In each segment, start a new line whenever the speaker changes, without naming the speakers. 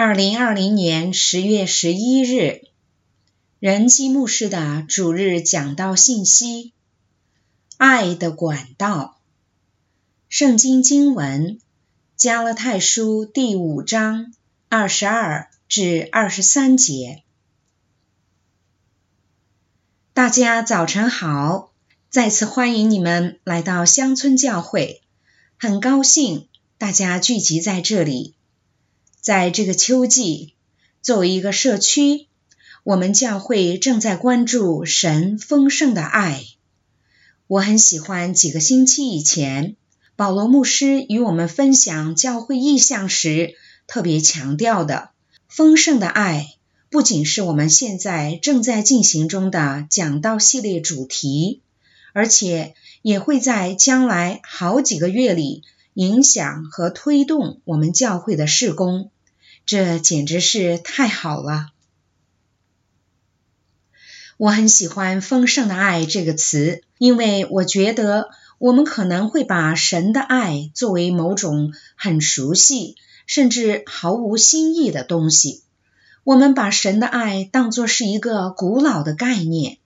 二零二零年十月十一日，仁基牧师的主日讲道信息：爱的管道。圣经经文：加勒太书第五章二十二至二十三节。大家早晨好，再次欢迎你们来到乡村教会，很高兴大家聚集在这里。在这个秋季，作为一个社区，我们教会正在关注神丰盛的爱。我很喜欢几个星期以前，保罗牧师与我们分享教会意向时，特别强调的丰盛的爱，不仅是我们现在正在进行中的讲道系列主题，而且也会在将来好几个月里影响和推动我们教会的事工。这简直是太好了！我很喜欢“丰盛的爱”这个词，因为我觉得我们可能会把神的爱作为某种很熟悉甚至毫无新意的东西。我们把神的爱当作是一个古老的概念，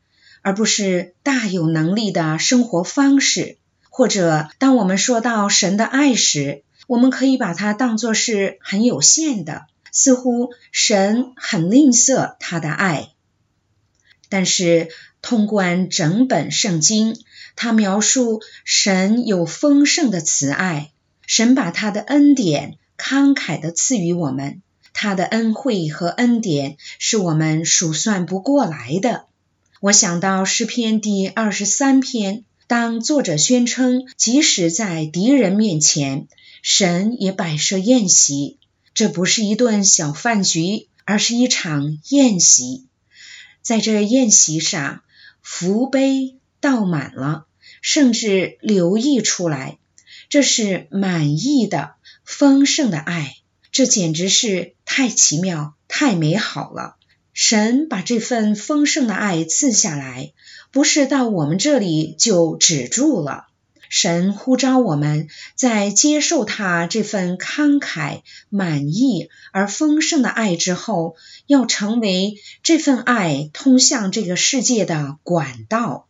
而不是大有能力的生活方式。或者，当我们说到神的爱时，我们可以把它当作是很有限的。似乎神很吝啬他的爱，但是通观整本圣经，他描述神有丰盛的慈爱，神把他的恩典慷慨的赐予我们，他的恩惠和恩典是我们数算不过来的。我想到诗篇第二十三篇，当作者宣称，即使在敌人面前，神也摆设宴席。这不是一顿小饭局，而是一场宴席。在这宴席上，福杯倒满了，甚至流溢出来。这是满意的、丰盛的爱，这简直是太奇妙、太美好了。神把这份丰盛的爱赐下来，不是到我们这里就止住了。神呼召我们在接受他这份慷慨、满意而丰盛的爱之后，要成为这份爱通向这个世界的管道。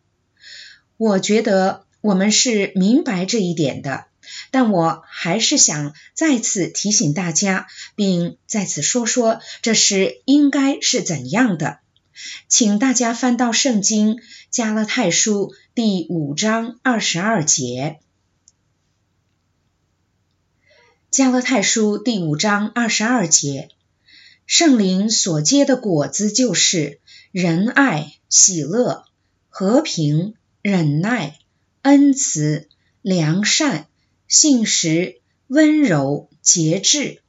我觉得我们是明白这一点的，但我还是想再次提醒大家，并再次说说这是应该是怎样的。请大家翻到圣经加拉太书第五章二十二节。加勒太书第五章二十二节，圣灵所结的果子就是仁爱、喜乐、和平、忍耐、恩慈、良善、信实、温柔、节制。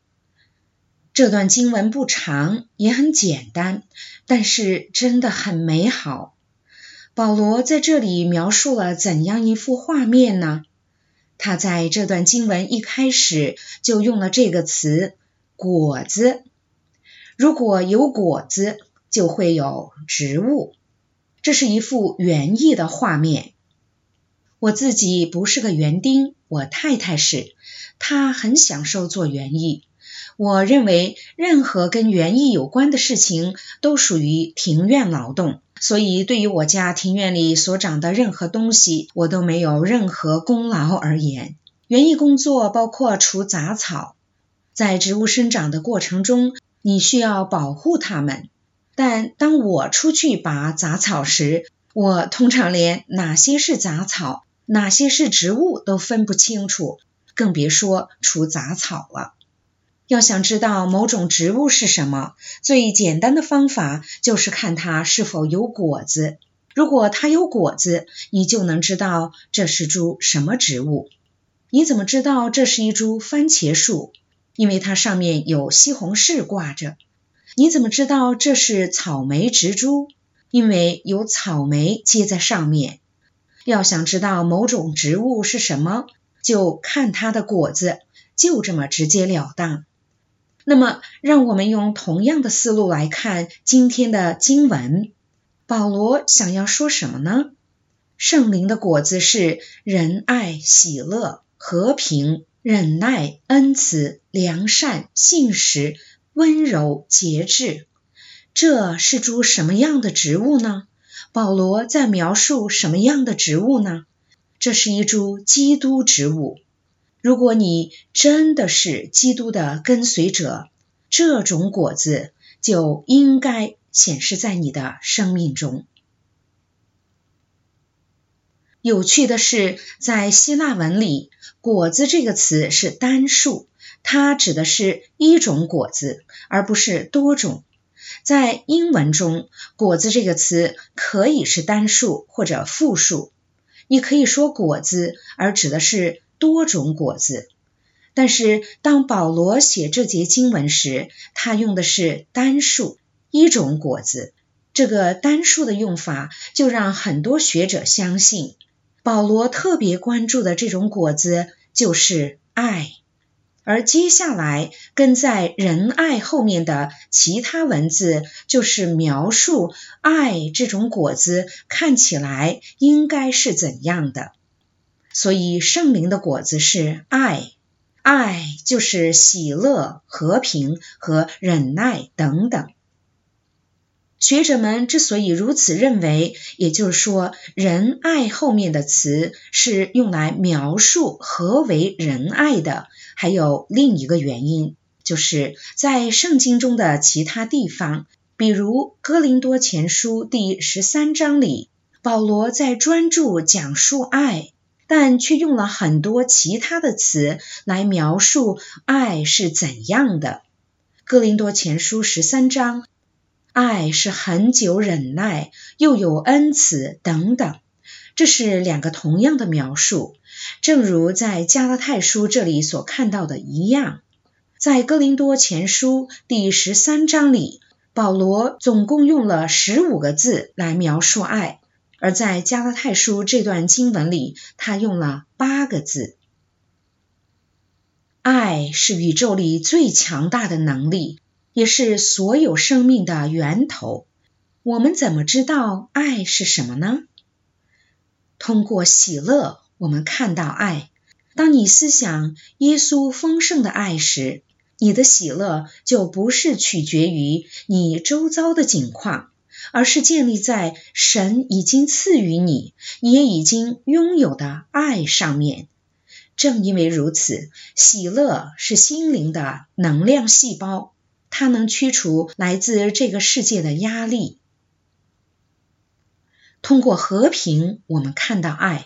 这段经文不长，也很简单，但是真的很美好。保罗在这里描述了怎样一幅画面呢？他在这段经文一开始就用了这个词“果子”。如果有果子，就会有植物。这是一幅园艺的画面。我自己不是个园丁，我太太是，她很享受做园艺。我认为任何跟园艺有关的事情都属于庭院劳动，所以对于我家庭院里所长的任何东西，我都没有任何功劳而言。园艺工作包括除杂草，在植物生长的过程中，你需要保护它们。但当我出去拔杂草时，我通常连哪些是杂草，哪些是植物都分不清楚，更别说除杂草了。要想知道某种植物是什么，最简单的方法就是看它是否有果子。如果它有果子，你就能知道这是株什么植物。你怎么知道这是一株番茄树？因为它上面有西红柿挂着。你怎么知道这是草莓植株？因为有草莓结在上面。要想知道某种植物是什么，就看它的果子，就这么直截了当。那么，让我们用同样的思路来看今天的经文。保罗想要说什么呢？圣灵的果子是仁爱、喜乐、和平、忍耐、恩慈、良善、信实、温柔、节制。这是株什么样的植物呢？保罗在描述什么样的植物呢？这是一株基督植物。如果你真的是基督的跟随者，这种果子就应该显示在你的生命中。有趣的是，在希腊文里，“果子”这个词是单数，它指的是一种果子，而不是多种。在英文中，“果子”这个词可以是单数或者复数。你可以说“果子”，而指的是多种果子。但是，当保罗写这节经文时，他用的是单数一种果子。这个单数的用法，就让很多学者相信。保罗特别关注的这种果子就是爱，而接下来跟在仁爱后面的其他文字，就是描述爱这种果子看起来应该是怎样的。所以圣灵的果子是爱，爱就是喜乐、和平和忍耐等等。学者们之所以如此认为，也就是说，仁爱后面的词是用来描述何为仁爱的。还有另一个原因，就是在圣经中的其他地方，比如哥林多前书第十三章里，保罗在专注讲述爱，但却用了很多其他的词来描述爱是怎样的。哥林多前书十三章。爱是很久忍耐，又有恩慈等等，这是两个同样的描述，正如在加拉太书这里所看到的一样。在哥林多前书第十三章里，保罗总共用了十五个字来描述爱，而在加拉太书这段经文里，他用了八个字。爱是宇宙里最强大的能力。也是所有生命的源头。我们怎么知道爱是什么呢？通过喜乐，我们看到爱。当你思想耶稣丰盛的爱时，你的喜乐就不是取决于你周遭的景况，而是建立在神已经赐予你、你也已经拥有的爱上面。正因为如此，喜乐是心灵的能量细胞。它能驱除来自这个世界的压力。通过和平，我们看到爱，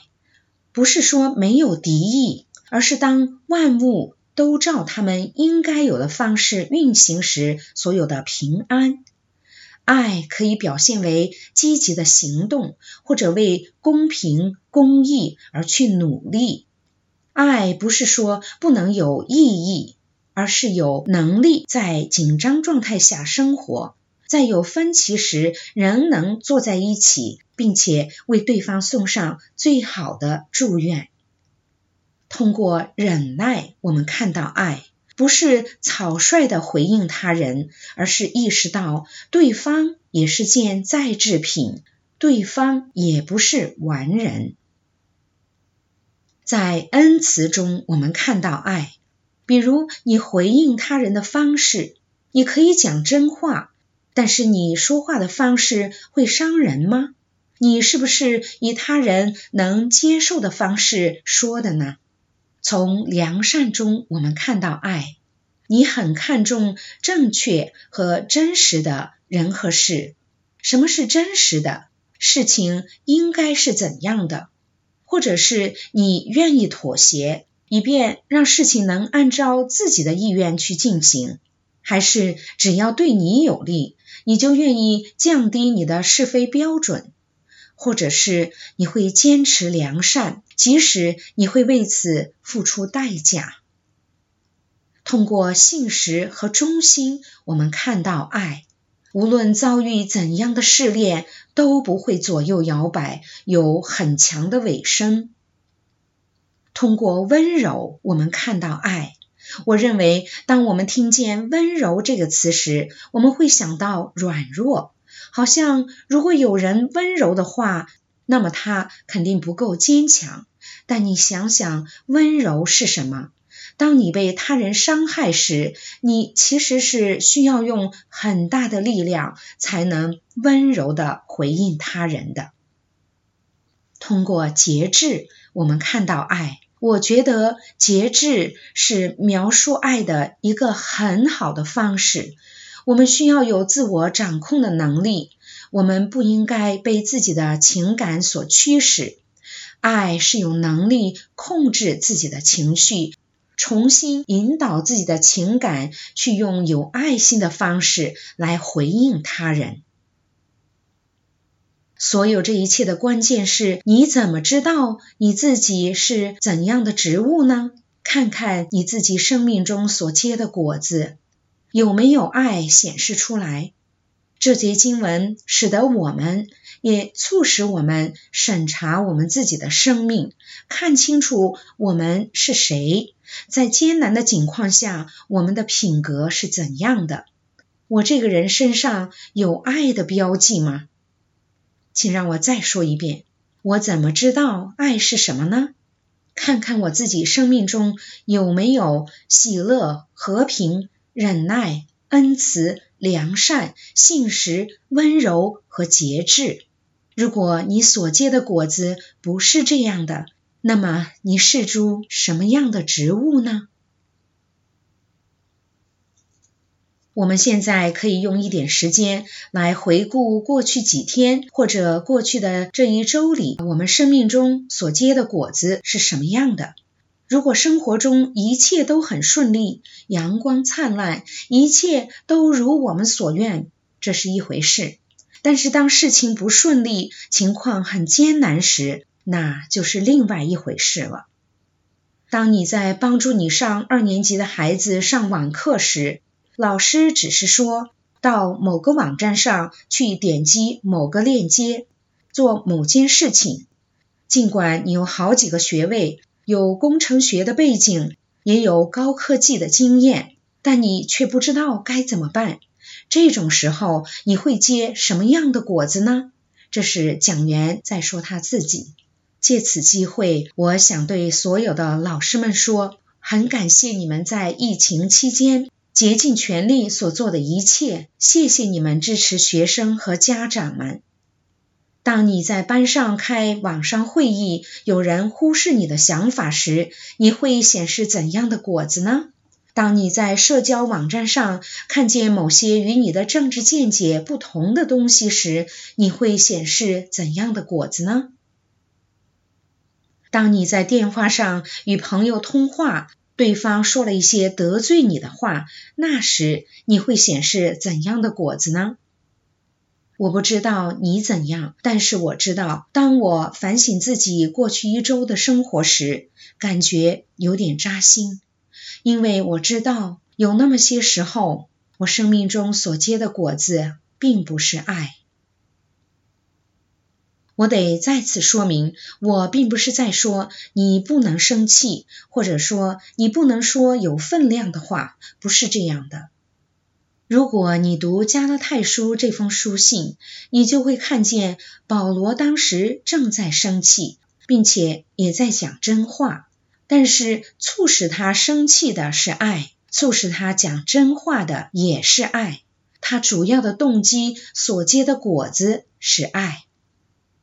不是说没有敌意，而是当万物都照他们应该有的方式运行时，所有的平安。爱可以表现为积极的行动，或者为公平公义而去努力。爱不是说不能有意义。而是有能力在紧张状态下生活，在有分歧时仍能坐在一起，并且为对方送上最好的祝愿。通过忍耐，我们看到爱不是草率的回应他人，而是意识到对方也是件再制品，对方也不是完人。在恩慈中，我们看到爱。比如，你回应他人的方式，你可以讲真话，但是你说话的方式会伤人吗？你是不是以他人能接受的方式说的呢？从良善中，我们看到爱。你很看重正确和真实的人和事。什么是真实的？事情应该是怎样的？或者是你愿意妥协？以便让事情能按照自己的意愿去进行，还是只要对你有利，你就愿意降低你的是非标准，或者是你会坚持良善，即使你会为此付出代价。通过信实和忠心，我们看到爱，无论遭遇怎样的试炼，都不会左右摇摆，有很强的尾声。通过温柔，我们看到爱。我认为，当我们听见“温柔”这个词时，我们会想到软弱，好像如果有人温柔的话，那么他肯定不够坚强。但你想想，温柔是什么？当你被他人伤害时，你其实是需要用很大的力量才能温柔的回应他人的。通过节制，我们看到爱。我觉得节制是描述爱的一个很好的方式。我们需要有自我掌控的能力，我们不应该被自己的情感所驱使。爱是有能力控制自己的情绪，重新引导自己的情感，去用有爱心的方式来回应他人。所有这一切的关键是你怎么知道你自己是怎样的植物呢？看看你自己生命中所结的果子，有没有爱显示出来？这节经文使得我们，也促使我们审查我们自己的生命，看清楚我们是谁，在艰难的境况下，我们的品格是怎样的？我这个人身上有爱的标记吗？请让我再说一遍，我怎么知道爱是什么呢？看看我自己生命中有没有喜乐、和平、忍耐、恩慈、良善、信实、温柔和节制。如果你所结的果子不是这样的，那么你是株什么样的植物呢？我们现在可以用一点时间来回顾过去几天，或者过去的这一周里，我们生命中所结的果子是什么样的。如果生活中一切都很顺利，阳光灿烂，一切都如我们所愿，这是一回事；但是当事情不顺利，情况很艰难时，那就是另外一回事了。当你在帮助你上二年级的孩子上网课时，老师只是说到某个网站上去点击某个链接，做某件事情。尽管你有好几个学位，有工程学的背景，也有高科技的经验，但你却不知道该怎么办。这种时候，你会结什么样的果子呢？这是蒋媛在说他自己。借此机会，我想对所有的老师们说，很感谢你们在疫情期间。竭尽全力所做的一切，谢谢你们支持学生和家长们。当你在班上开网上会议，有人忽视你的想法时，你会显示怎样的果子呢？当你在社交网站上看见某些与你的政治见解不同的东西时，你会显示怎样的果子呢？当你在电话上与朋友通话，对方说了一些得罪你的话，那时你会显示怎样的果子呢？我不知道你怎样，但是我知道，当我反省自己过去一周的生活时，感觉有点扎心，因为我知道有那么些时候，我生命中所结的果子并不是爱。我得再次说明，我并不是在说你不能生气，或者说你不能说有分量的话，不是这样的。如果你读加拉太书这封书信，你就会看见保罗当时正在生气，并且也在讲真话。但是促使他生气的是爱，促使他讲真话的也是爱。他主要的动机所结的果子是爱。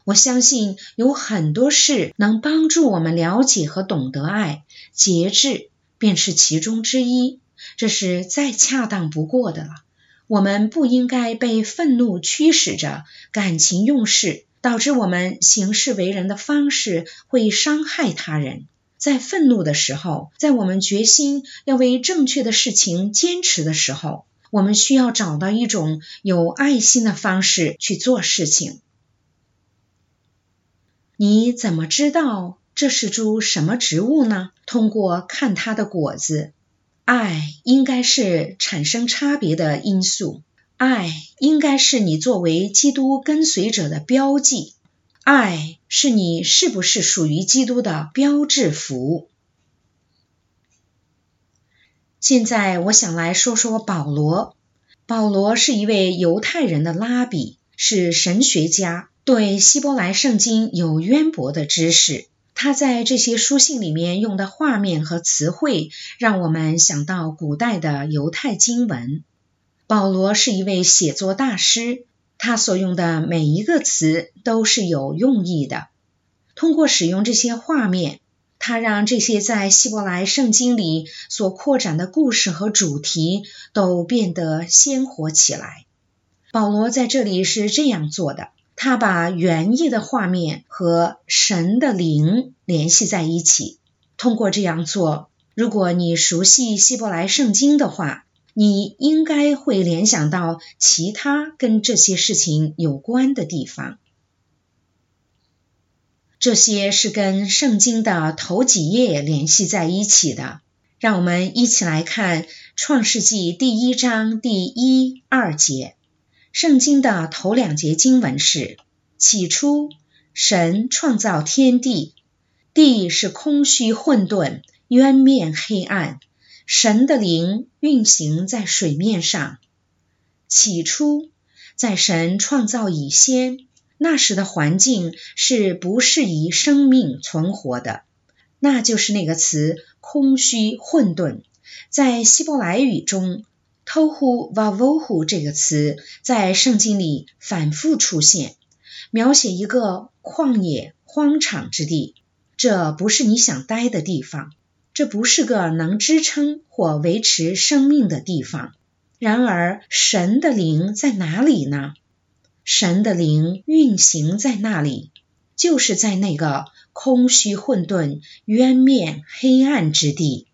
我相信有很多事能帮助我们了解和懂得爱，节制便是其中之一。这是再恰当不过的了。我们不应该被愤怒驱使着，感情用事，导致我们行事为人的方式会伤害他人。在愤怒的时候，在我们决心要为正确的事情坚持的时候，我们需要找到一种有爱心的方式去做事情。你怎么知道这是株什么植物呢？通过看它的果子。爱应该是产生差别的因素，爱应该是你作为基督跟随者的标记，爱是你是不是属于基督的标志符。现在我想来说说保罗。保罗是一位犹太人的拉比，是神学家。对希伯来圣经有渊博的知识，他在这些书信里面用的画面和词汇，让我们想到古代的犹太经文。保罗是一位写作大师，他所用的每一个词都是有用意的。通过使用这些画面，他让这些在希伯来圣经里所扩展的故事和主题都变得鲜活起来。保罗在这里是这样做的。他把园艺的画面和神的灵联系在一起。通过这样做，如果你熟悉希伯来圣经的话，你应该会联想到其他跟这些事情有关的地方。这些是跟圣经的头几页联系在一起的。让我们一起来看《创世纪》第一章第一、二节。圣经的头两节经文是：起初，神创造天地，地是空虚混沌，渊面黑暗，神的灵运行在水面上。起初，在神创造以先，那时的环境是不适宜生命存活的，那就是那个词“空虚混沌”在希伯来语中。“Tohu vavohu” 这个词在圣经里反复出现，描写一个旷野、荒场之地。这不是你想待的地方，这不是个能支撑或维持生命的地方。然而，神的灵在哪里呢？神的灵运行在那里，就是在那个空虚、混沌、渊面、黑暗之地。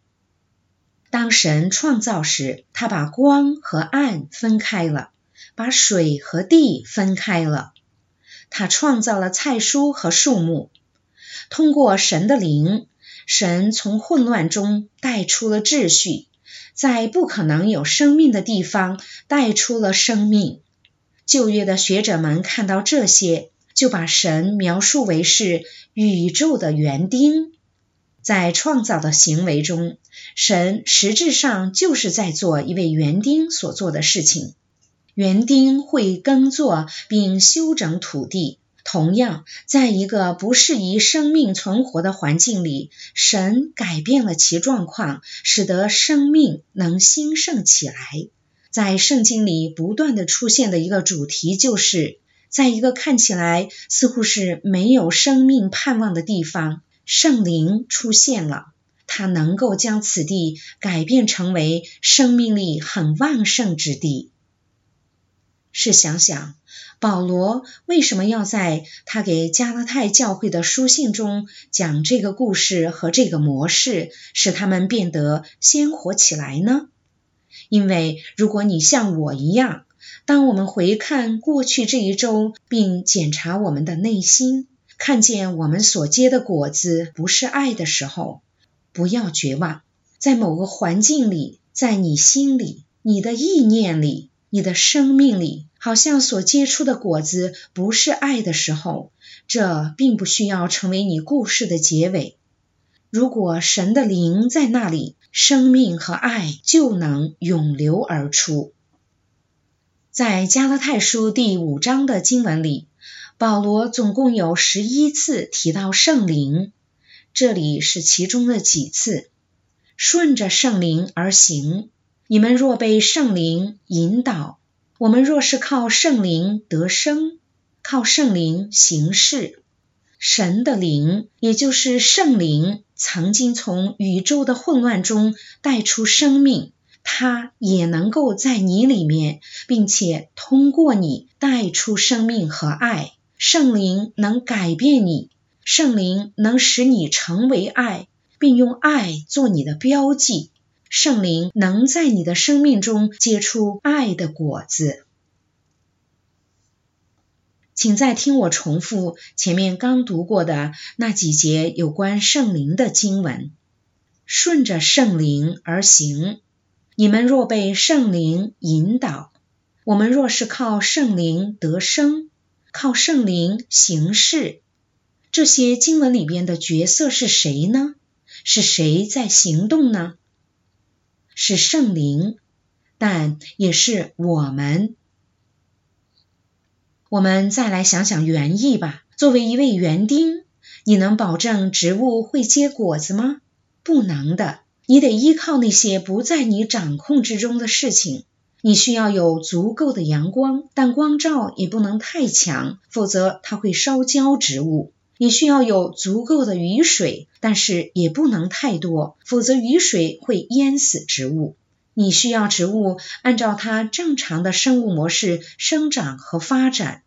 当神创造时，他把光和暗分开了，把水和地分开了。他创造了菜蔬和树木。通过神的灵，神从混乱中带出了秩序，在不可能有生命的地方带出了生命。旧约的学者们看到这些，就把神描述为是宇宙的园丁。在创造的行为中，神实质上就是在做一位园丁所做的事情。园丁会耕作并修整土地。同样，在一个不适宜生命存活的环境里，神改变了其状况，使得生命能兴盛起来。在圣经里不断的出现的一个主题，就是在一个看起来似乎是没有生命盼望的地方。圣灵出现了，他能够将此地改变成为生命力很旺盛之地。试想想，保罗为什么要在他给加拉太教会的书信中讲这个故事和这个模式，使他们变得鲜活起来呢？因为如果你像我一样，当我们回看过去这一周，并检查我们的内心。看见我们所结的果子不是爱的时候，不要绝望。在某个环境里，在你心里、你的意念里、你的生命里，好像所结出的果子不是爱的时候，这并不需要成为你故事的结尾。如果神的灵在那里，生命和爱就能涌流而出。在加拉太书第五章的经文里。保罗总共有十一次提到圣灵，这里是其中的几次。顺着圣灵而行，你们若被圣灵引导，我们若是靠圣灵得生，靠圣灵行事，神的灵，也就是圣灵，曾经从宇宙的混乱中带出生命，它也能够在你里面，并且通过你带出生命和爱。圣灵能改变你，圣灵能使你成为爱，并用爱做你的标记。圣灵能在你的生命中结出爱的果子。请再听我重复前面刚读过的那几节有关圣灵的经文：顺着圣灵而行。你们若被圣灵引导，我们若是靠圣灵得生。靠圣灵行事，这些经文里边的角色是谁呢？是谁在行动呢？是圣灵，但也是我们。我们再来想想原意吧。作为一位园丁，你能保证植物会结果子吗？不能的，你得依靠那些不在你掌控之中的事情。你需要有足够的阳光，但光照也不能太强，否则它会烧焦植物。你需要有足够的雨水，但是也不能太多，否则雨水会淹死植物。你需要植物按照它正常的生物模式生长和发展。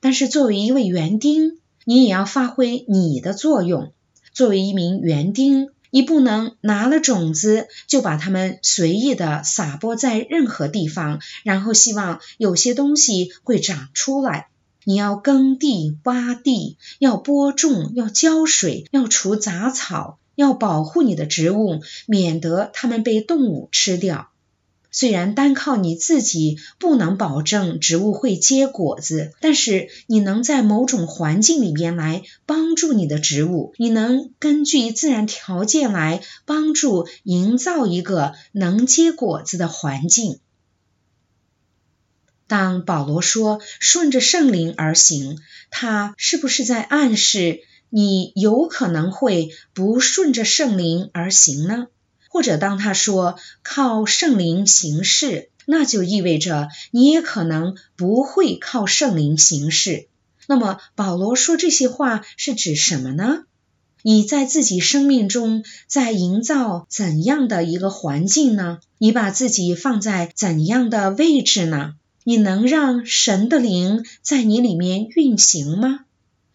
但是作为一位园丁，你也要发挥你的作用。作为一名园丁，你不能拿了种子就把它们随意的撒播在任何地方，然后希望有些东西会长出来。你要耕地、挖地，要播种，要浇水，要除杂草，要保护你的植物，免得它们被动物吃掉。虽然单靠你自己不能保证植物会结果子，但是你能在某种环境里边来帮助你的植物，你能根据自然条件来帮助营造一个能结果子的环境。当保罗说顺着圣灵而行，他是不是在暗示你有可能会不顺着圣灵而行呢？或者当他说靠圣灵行事，那就意味着你也可能不会靠圣灵行事。那么保罗说这些话是指什么呢？你在自己生命中在营造怎样的一个环境呢？你把自己放在怎样的位置呢？你能让神的灵在你里面运行吗？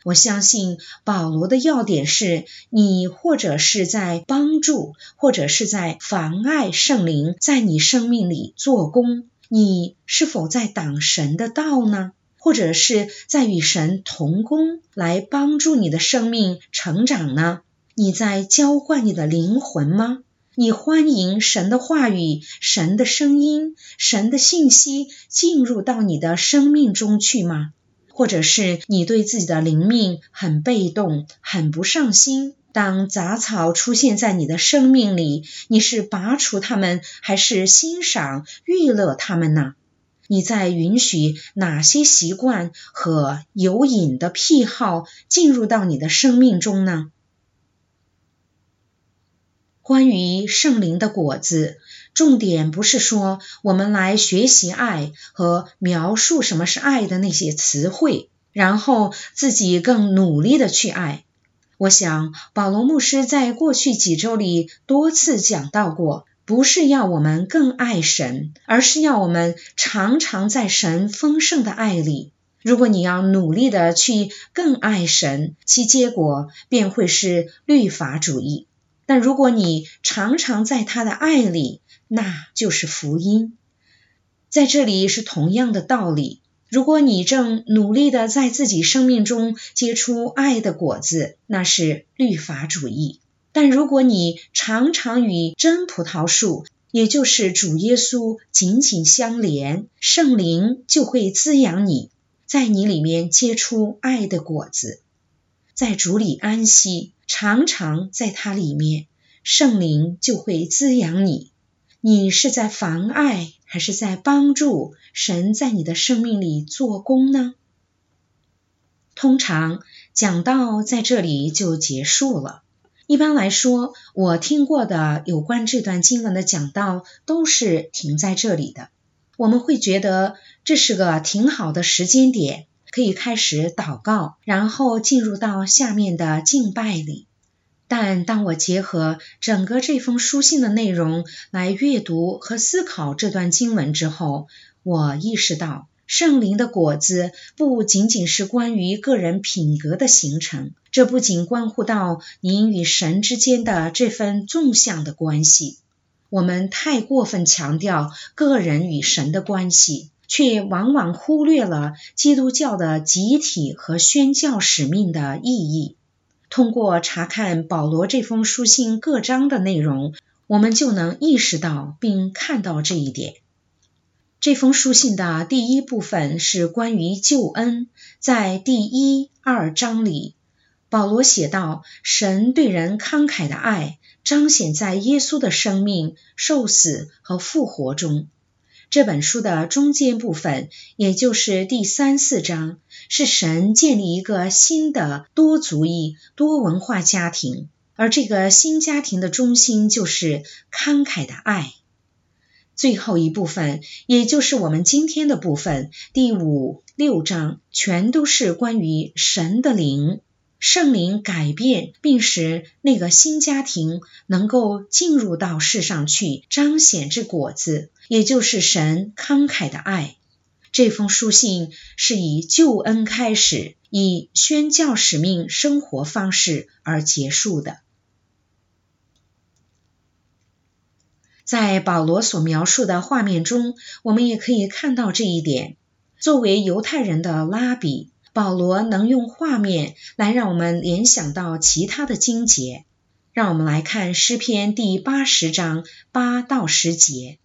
我相信保罗的要点是你或者是在帮助，或者是在妨碍圣灵在你生命里做工。你是否在挡神的道呢？或者是在与神同工，来帮助你的生命成长呢？你在浇灌你的灵魂吗？你欢迎神的话语、神的声音、神的信息进入到你的生命中去吗？或者是你对自己的灵命很被动、很不上心。当杂草出现在你的生命里，你是拔除它们，还是欣赏、娱乐它们呢？你在允许哪些习惯和有瘾的癖好进入到你的生命中呢？关于圣灵的果子。重点不是说我们来学习爱和描述什么是爱的那些词汇，然后自己更努力的去爱。我想保罗牧师在过去几周里多次讲到过，不是要我们更爱神，而是要我们常常在神丰盛的爱里。如果你要努力的去更爱神，其结果便会是律法主义。但如果你常常在他的爱里，那就是福音，在这里是同样的道理。如果你正努力的在自己生命中结出爱的果子，那是律法主义；但如果你常常与真葡萄树，也就是主耶稣紧紧相连，圣灵就会滋养你，在你里面结出爱的果子，在主里安息，常常在它里面，圣灵就会滋养你。你是在妨碍还是在帮助神在你的生命里做工呢？通常讲到在这里就结束了。一般来说，我听过的有关这段经文的讲道都是停在这里的。我们会觉得这是个挺好的时间点，可以开始祷告，然后进入到下面的敬拜里。但当我结合整个这封书信的内容来阅读和思考这段经文之后，我意识到圣灵的果子不仅仅是关于个人品格的形成，这不仅关乎到您与神之间的这份纵向的关系。我们太过分强调个人与神的关系，却往往忽略了基督教的集体和宣教使命的意义。通过查看保罗这封书信各章的内容，我们就能意识到并看到这一点。这封书信的第一部分是关于救恩，在第一二章里，保罗写道：神对人慷慨的爱彰显在耶稣的生命、受死和复活中。这本书的中间部分，也就是第三四章，是神建立一个新的多族裔、多文化家庭，而这个新家庭的中心就是慷慨的爱。最后一部分，也就是我们今天的部分，第五六章，全都是关于神的灵。圣灵改变，并使那个新家庭能够进入到世上去，彰显这果子，也就是神慷慨的爱。这封书信是以救恩开始，以宣教使命生活方式而结束的。在保罗所描述的画面中，我们也可以看到这一点。作为犹太人的拉比。保罗能用画面来让我们联想到其他的经节，让我们来看诗篇第八十章八到十节。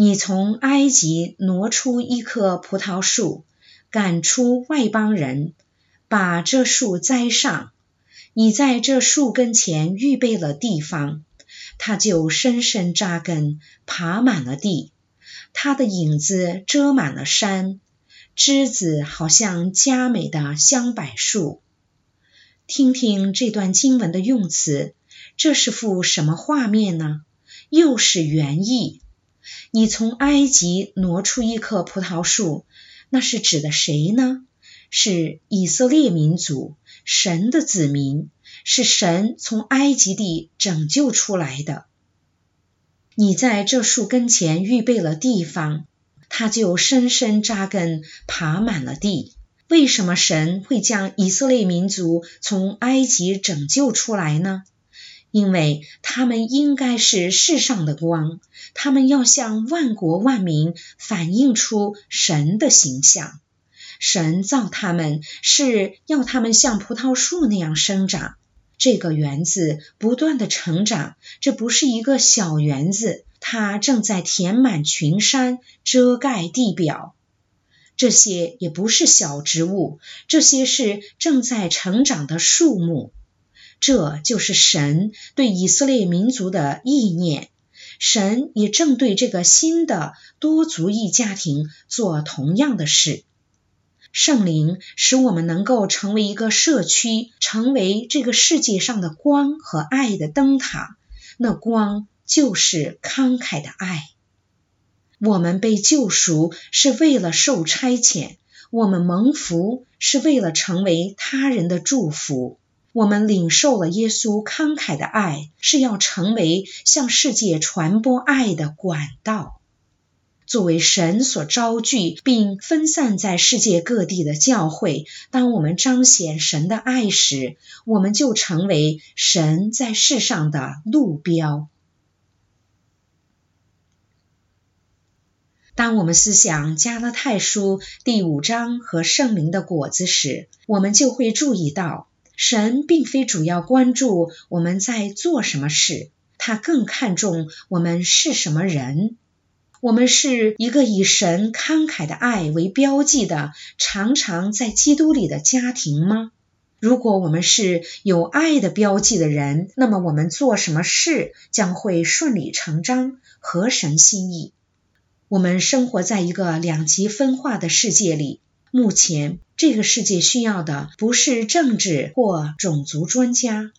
你从埃及挪出一棵葡萄树，赶出外邦人，把这树栽上。你在这树根前预备了地方，它就深深扎根，爬满了地，它的影子遮满了山。枝子好像佳美的香柏树。听听这段经文的用词，这是幅什么画面呢？又是园艺。你从埃及挪出一棵葡萄树，那是指的谁呢？是以色列民族，神的子民，是神从埃及地拯救出来的。你在这树根前预备了地方。他就深深扎根，爬满了地。为什么神会将以色列民族从埃及拯救出来呢？因为他们应该是世上的光，他们要向万国万民反映出神的形象。神造他们是要他们像葡萄树那样生长。这个园子不断的成长，这不是一个小园子。它正在填满群山，遮盖地表。这些也不是小植物，这些是正在成长的树木。这就是神对以色列民族的意念。神也正对这个新的多族裔家庭做同样的事。圣灵使我们能够成为一个社区，成为这个世界上的光和爱的灯塔。那光。就是慷慨的爱。我们被救赎是为了受差遣，我们蒙福是为了成为他人的祝福。我们领受了耶稣慷慨的爱，是要成为向世界传播爱的管道。作为神所招聚并分散在世界各地的教会，当我们彰显神的爱时，我们就成为神在世上的路标。当我们思想加拉太书第五章和圣灵的果子时，我们就会注意到，神并非主要关注我们在做什么事，他更看重我们是什么人。我们是一个以神慷慨的爱为标记的，常常在基督里的家庭吗？如果我们是有爱的标记的人，那么我们做什么事将会顺理成章，合神心意。我们生活在一个两极分化的世界里。目前，这个世界需要的不是政治或种族专家。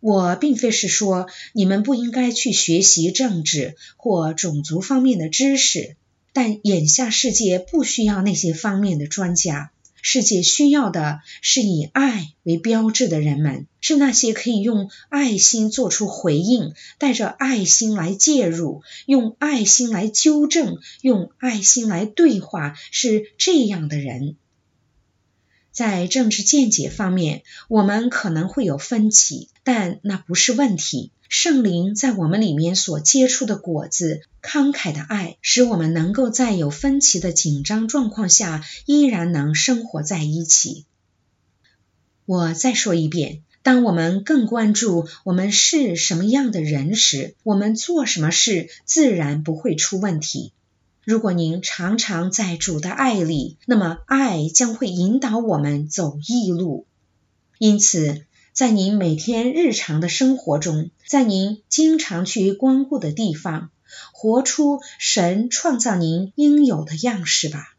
我并非是说你们不应该去学习政治或种族方面的知识，但眼下世界不需要那些方面的专家。世界需要的是以爱为标志的人们，是那些可以用爱心做出回应，带着爱心来介入，用爱心来纠正，用爱心来对话，是这样的人。在政治见解方面，我们可能会有分歧，但那不是问题。圣灵在我们里面所结出的果子，慷慨的爱，使我们能够在有分歧的紧张状况下，依然能生活在一起。我再说一遍，当我们更关注我们是什么样的人时，我们做什么事自然不会出问题。如果您常常在主的爱里，那么爱将会引导我们走义路。因此，在您每天日常的生活中，在您经常去光顾的地方，活出神创造您应有的样式吧。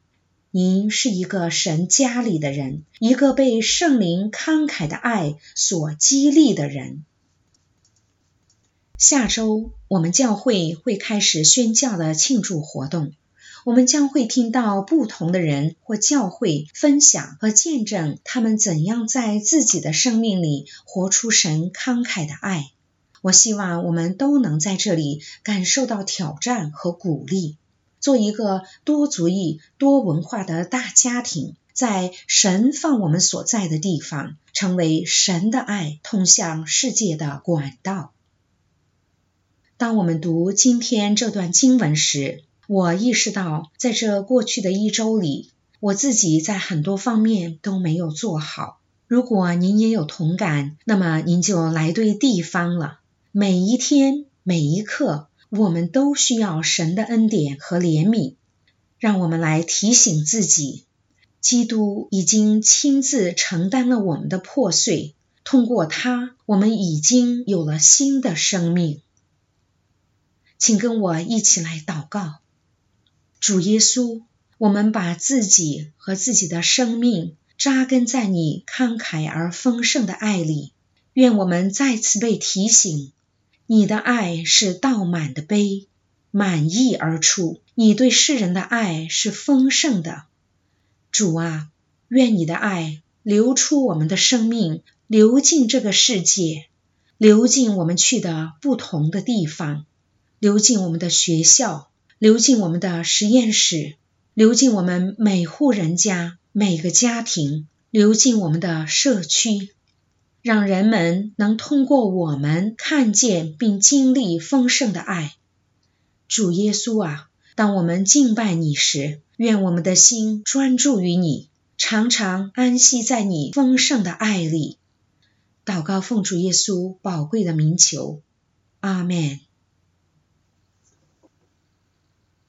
您是一个神家里的人，一个被圣灵慷慨的爱所激励的人。下周我们教会会开始宣教的庆祝活动，我们将会听到不同的人或教会分享和见证他们怎样在自己的生命里活出神慷慨的爱。我希望我们都能在这里感受到挑战和鼓励。做一个多族裔、多文化的大家庭，在神放我们所在的地方，成为神的爱通向世界的管道。当我们读今天这段经文时，我意识到，在这过去的一周里，我自己在很多方面都没有做好。如果您也有同感，那么您就来对地方了。每一天，每一刻。我们都需要神的恩典和怜悯，让我们来提醒自己，基督已经亲自承担了我们的破碎，通过他，我们已经有了新的生命。请跟我一起来祷告，主耶稣，我们把自己和自己的生命扎根在你慷慨而丰盛的爱里，愿我们再次被提醒。你的爱是倒满的杯，满溢而出。你对世人的爱是丰盛的，主啊，愿你的爱流出我们的生命，流进这个世界，流进我们去的不同的地方，流进我们的学校，流进我们的实验室，流进我们每户人家、每个家庭，流进我们的社区。让人们能通过我们看见并经历丰盛的爱，主耶稣啊！当我们敬拜你时，愿我们的心专注于你，常常安息在你丰盛的爱里。祷告奉主耶稣宝贵的名求，阿门。